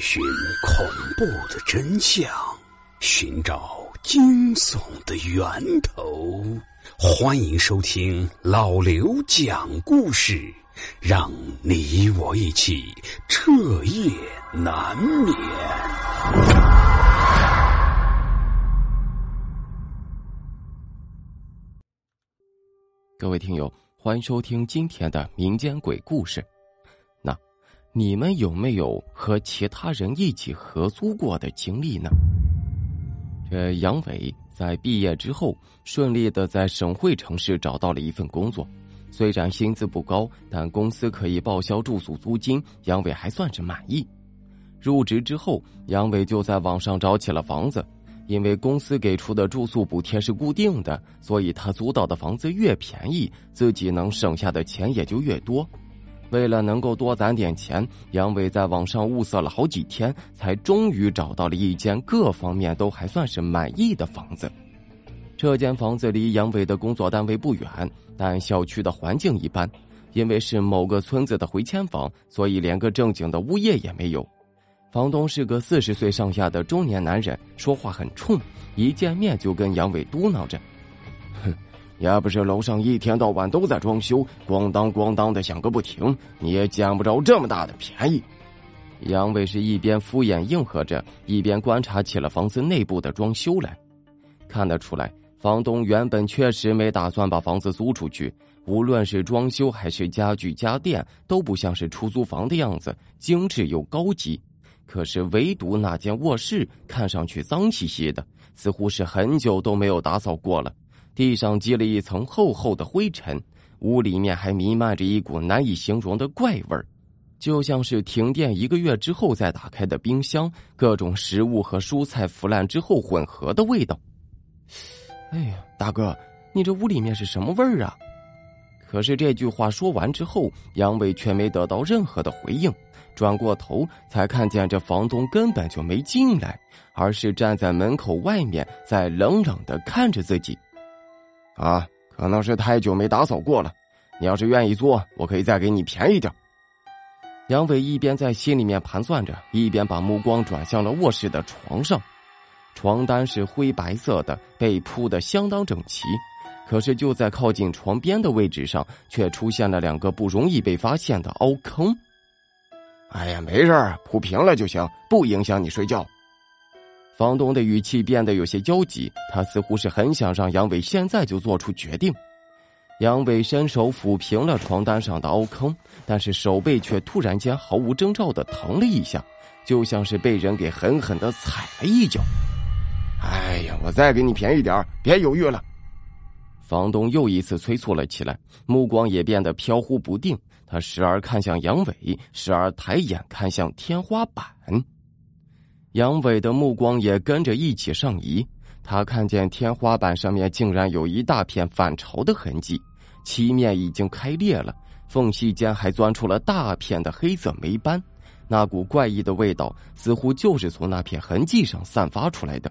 寻恐怖的真相，寻找惊悚的源头。欢迎收听老刘讲故事，让你我一起彻夜难眠。各位听友，欢迎收听今天的民间鬼故事。你们有没有和其他人一起合租过的经历呢？这杨伟在毕业之后顺利的在省会城市找到了一份工作，虽然薪资不高，但公司可以报销住宿租金，杨伟还算是满意。入职之后，杨伟就在网上找起了房子。因为公司给出的住宿补贴是固定的，所以他租到的房子越便宜，自己能省下的钱也就越多。为了能够多攒点钱，杨伟在网上物色了好几天，才终于找到了一间各方面都还算是满意的房子。这间房子离杨伟的工作单位不远，但小区的环境一般，因为是某个村子的回迁房，所以连个正经的物业也没有。房东是个四十岁上下的中年男人，说话很冲，一见面就跟杨伟嘟囔着：“哼，要不是楼上一天到晚都在装修，咣当咣当的响个不停，你也捡不着这么大的便宜。”杨伟是一边敷衍应和着，一边观察起了房子内部的装修来。看得出来，房东原本确实没打算把房子租出去，无论是装修还是家具家电，都不像是出租房的样子，精致又高级。可是，唯独那间卧室看上去脏兮兮的，似乎是很久都没有打扫过了。地上积了一层厚厚的灰尘，屋里面还弥漫着一股难以形容的怪味儿，就像是停电一个月之后再打开的冰箱，各种食物和蔬菜腐烂之后混合的味道。哎呀，大哥，你这屋里面是什么味儿啊？可是这句话说完之后，杨伟却没得到任何的回应。转过头，才看见这房东根本就没进来，而是站在门口外面，在冷冷的看着自己。啊，可能是太久没打扫过了。你要是愿意做，我可以再给你便宜点。杨伟一边在心里面盘算着，一边把目光转向了卧室的床上。床单是灰白色的，被铺的相当整齐。可是就在靠近床边的位置上，却出现了两个不容易被发现的凹坑。哎呀，没事铺平了就行，不影响你睡觉。房东的语气变得有些焦急，他似乎是很想让杨伟现在就做出决定。杨伟伸手抚平了床单上的凹坑，但是手背却突然间毫无征兆的疼了一下，就像是被人给狠狠的踩了一脚。哎呀，我再给你便宜点别犹豫了。房东又一次催促了起来，目光也变得飘忽不定。他时而看向杨伟，时而抬眼看向天花板。杨伟的目光也跟着一起上移。他看见天花板上面竟然有一大片反潮的痕迹，漆面已经开裂了，缝隙间还钻出了大片的黑色霉斑。那股怪异的味道，似乎就是从那片痕迹上散发出来的。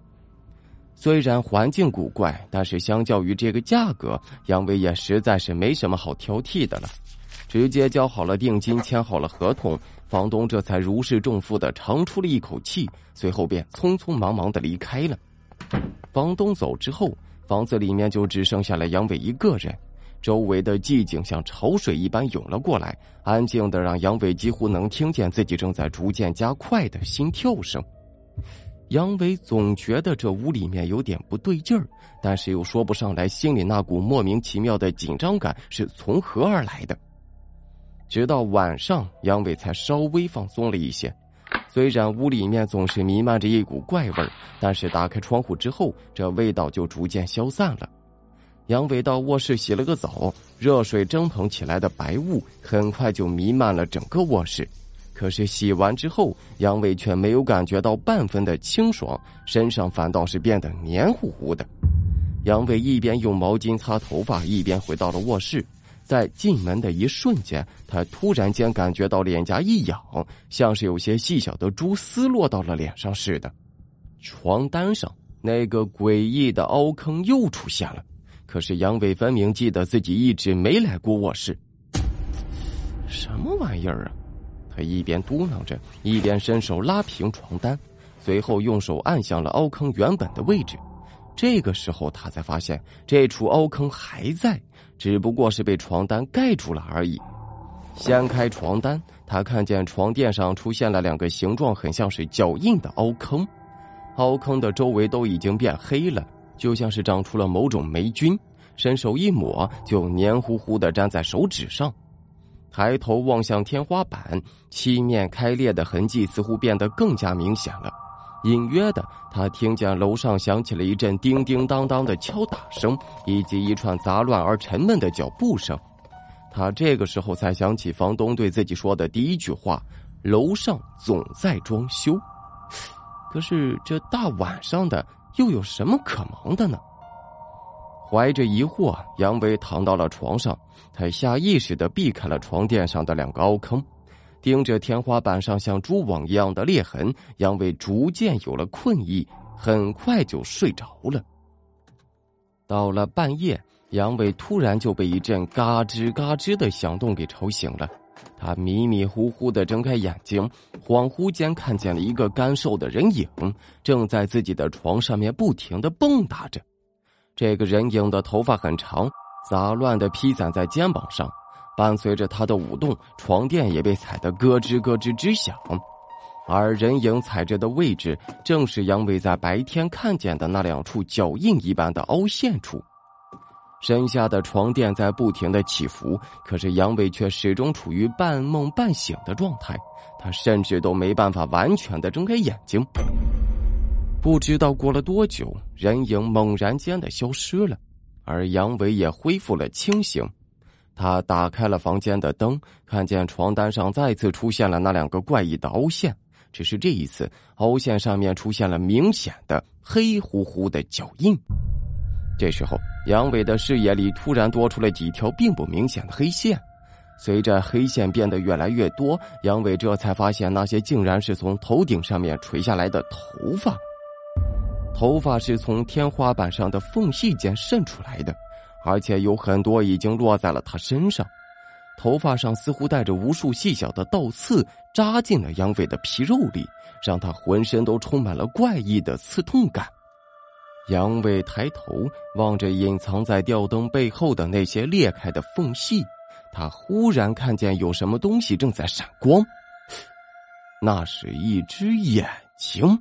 虽然环境古怪，但是相较于这个价格，杨伟也实在是没什么好挑剔的了。直接交好了定金，签好了合同，房东这才如释重负的长出了一口气，随后便匆匆忙忙的离开了。房东走之后，房子里面就只剩下了杨伟一个人，周围的寂静像潮水一般涌了过来，安静的让杨伟几乎能听见自己正在逐渐加快的心跳声。杨伟总觉得这屋里面有点不对劲儿，但是又说不上来，心里那股莫名其妙的紧张感是从何而来的。直到晚上，杨伟才稍微放松了一些。虽然屋里面总是弥漫着一股怪味儿，但是打开窗户之后，这味道就逐渐消散了。杨伟到卧室洗了个澡，热水蒸腾起来的白雾很快就弥漫了整个卧室。可是洗完之后，杨伟却没有感觉到半分的清爽，身上反倒是变得黏糊糊的。杨伟一边用毛巾擦头发，一边回到了卧室。在进门的一瞬间，他突然间感觉到脸颊一痒，像是有些细小的蛛丝落到了脸上似的。床单上那个诡异的凹坑又出现了，可是杨伟分明记得自己一直没来过卧室。什么玩意儿啊！他一边嘟囔着，一边伸手拉平床单，随后用手按向了凹坑原本的位置。这个时候，他才发现这处凹坑还在，只不过是被床单盖住了而已。掀开床单，他看见床垫上出现了两个形状很像是脚印的凹坑，凹坑的周围都已经变黑了，就像是长出了某种霉菌。伸手一抹，就黏糊糊的粘在手指上。抬头望向天花板，漆面开裂的痕迹似乎变得更加明显了。隐约的，他听见楼上响起了一阵叮叮当当的敲打声，以及一串杂乱而沉闷的脚步声。他这个时候才想起房东对自己说的第一句话：“楼上总在装修。”可是这大晚上的，又有什么可忙的呢？怀着疑惑，杨威躺到了床上，他下意识的避开了床垫上的两个凹坑。盯着天花板上像蛛网一样的裂痕，杨伟逐渐有了困意，很快就睡着了。到了半夜，杨伟突然就被一阵嘎吱嘎吱的响动给吵醒了。他迷迷糊糊的睁开眼睛，恍惚间看见了一个干瘦的人影，正在自己的床上面不停的蹦跶着。这个人影的头发很长，杂乱的披散在肩膀上。伴随着他的舞动，床垫也被踩得咯吱咯吱直响，而人影踩着的位置，正是杨伟在白天看见的那两处脚印一般的凹陷处。身下的床垫在不停的起伏，可是杨伟却始终处于半梦半醒的状态，他甚至都没办法完全的睁开眼睛。不知道过了多久，人影猛然间的消失了，而杨伟也恢复了清醒。他打开了房间的灯，看见床单上再次出现了那两个怪异的凹陷，只是这一次凹陷上面出现了明显的黑乎乎的脚印。这时候，杨伟的视野里突然多出了几条并不明显的黑线，随着黑线变得越来越多，杨伟这才发现那些竟然是从头顶上面垂下来的头发，头发是从天花板上的缝隙间渗出来的。而且有很多已经落在了他身上，头发上似乎带着无数细小的倒刺，扎进了杨伟的皮肉里，让他浑身都充满了怪异的刺痛感。杨伟抬头望着隐藏在吊灯背后的那些裂开的缝隙，他忽然看见有什么东西正在闪光，那是一只眼睛。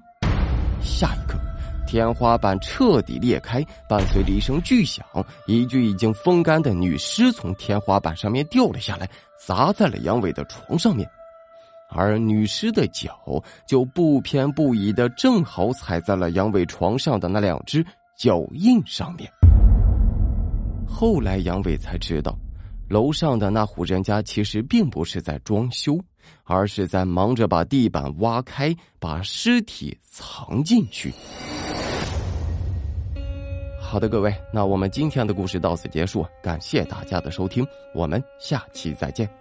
下一刻。天花板彻底裂开，伴随着一声巨响，一具已经风干的女尸从天花板上面掉了下来，砸在了杨伟的床上面，而女尸的脚就不偏不倚的正好踩在了杨伟床上的那两只脚印上面。后来杨伟才知道，楼上的那户人家其实并不是在装修，而是在忙着把地板挖开，把尸体藏进去。好的，各位，那我们今天的故事到此结束，感谢大家的收听，我们下期再见。